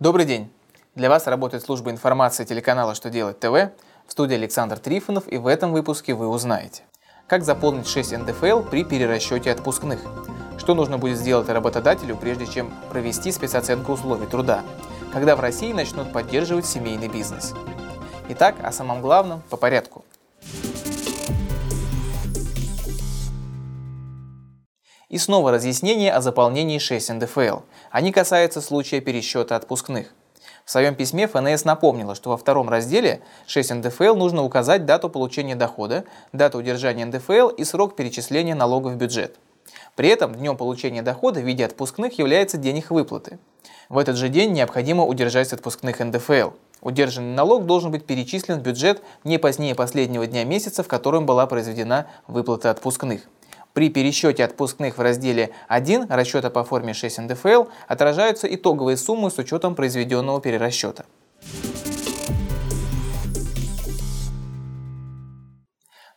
Добрый день! Для вас работает служба информации телеканала «Что делать ТВ» в студии Александр Трифонов и в этом выпуске вы узнаете, как заполнить 6 НДФЛ при перерасчете отпускных, что нужно будет сделать работодателю, прежде чем провести спецоценку условий труда, когда в России начнут поддерживать семейный бизнес. Итак, о самом главном по порядку. И снова разъяснение о заполнении 6 НДФЛ. Они касаются случая пересчета отпускных. В своем письме ФНС напомнила, что во втором разделе 6 НДФЛ нужно указать дату получения дохода, дату удержания НДФЛ и срок перечисления налогов в бюджет. При этом днем получения дохода в виде отпускных является день их выплаты. В этот же день необходимо удержать отпускных НДФЛ. Удержанный налог должен быть перечислен в бюджет не позднее последнего дня месяца, в котором была произведена выплата отпускных. При пересчете отпускных в разделе 1 расчета по форме 6 НДФЛ отражаются итоговые суммы с учетом произведенного перерасчета.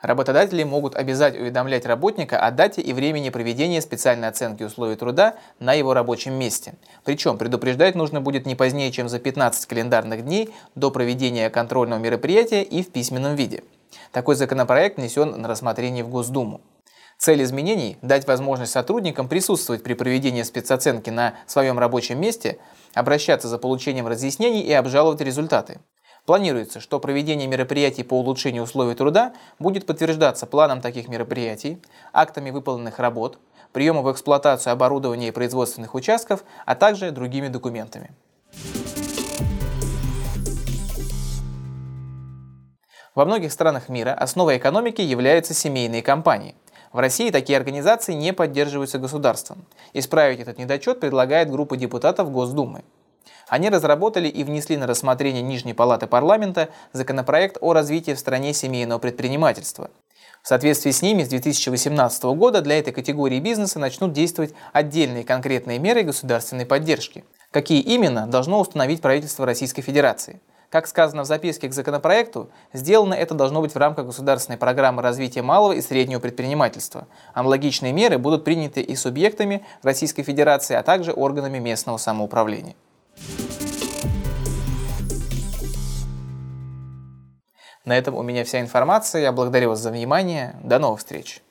Работодатели могут обязать уведомлять работника о дате и времени проведения специальной оценки условий труда на его рабочем месте. Причем предупреждать нужно будет не позднее, чем за 15 календарных дней до проведения контрольного мероприятия и в письменном виде. Такой законопроект внесен на рассмотрение в Госдуму. Цель изменений – дать возможность сотрудникам присутствовать при проведении спецоценки на своем рабочем месте, обращаться за получением разъяснений и обжаловать результаты. Планируется, что проведение мероприятий по улучшению условий труда будет подтверждаться планом таких мероприятий, актами выполненных работ, приемом в эксплуатацию оборудования и производственных участков, а также другими документами. Во многих странах мира основой экономики являются семейные компании. В России такие организации не поддерживаются государством. Исправить этот недочет предлагает группа депутатов Госдумы. Они разработали и внесли на рассмотрение Нижней Палаты парламента законопроект о развитии в стране семейного предпринимательства. В соответствии с ними с 2018 года для этой категории бизнеса начнут действовать отдельные конкретные меры государственной поддержки. Какие именно, должно установить правительство Российской Федерации – как сказано в записке к законопроекту, сделано это должно быть в рамках государственной программы развития малого и среднего предпринимательства. Аналогичные меры будут приняты и субъектами Российской Федерации, а также органами местного самоуправления. На этом у меня вся информация. Я благодарю вас за внимание. До новых встреч!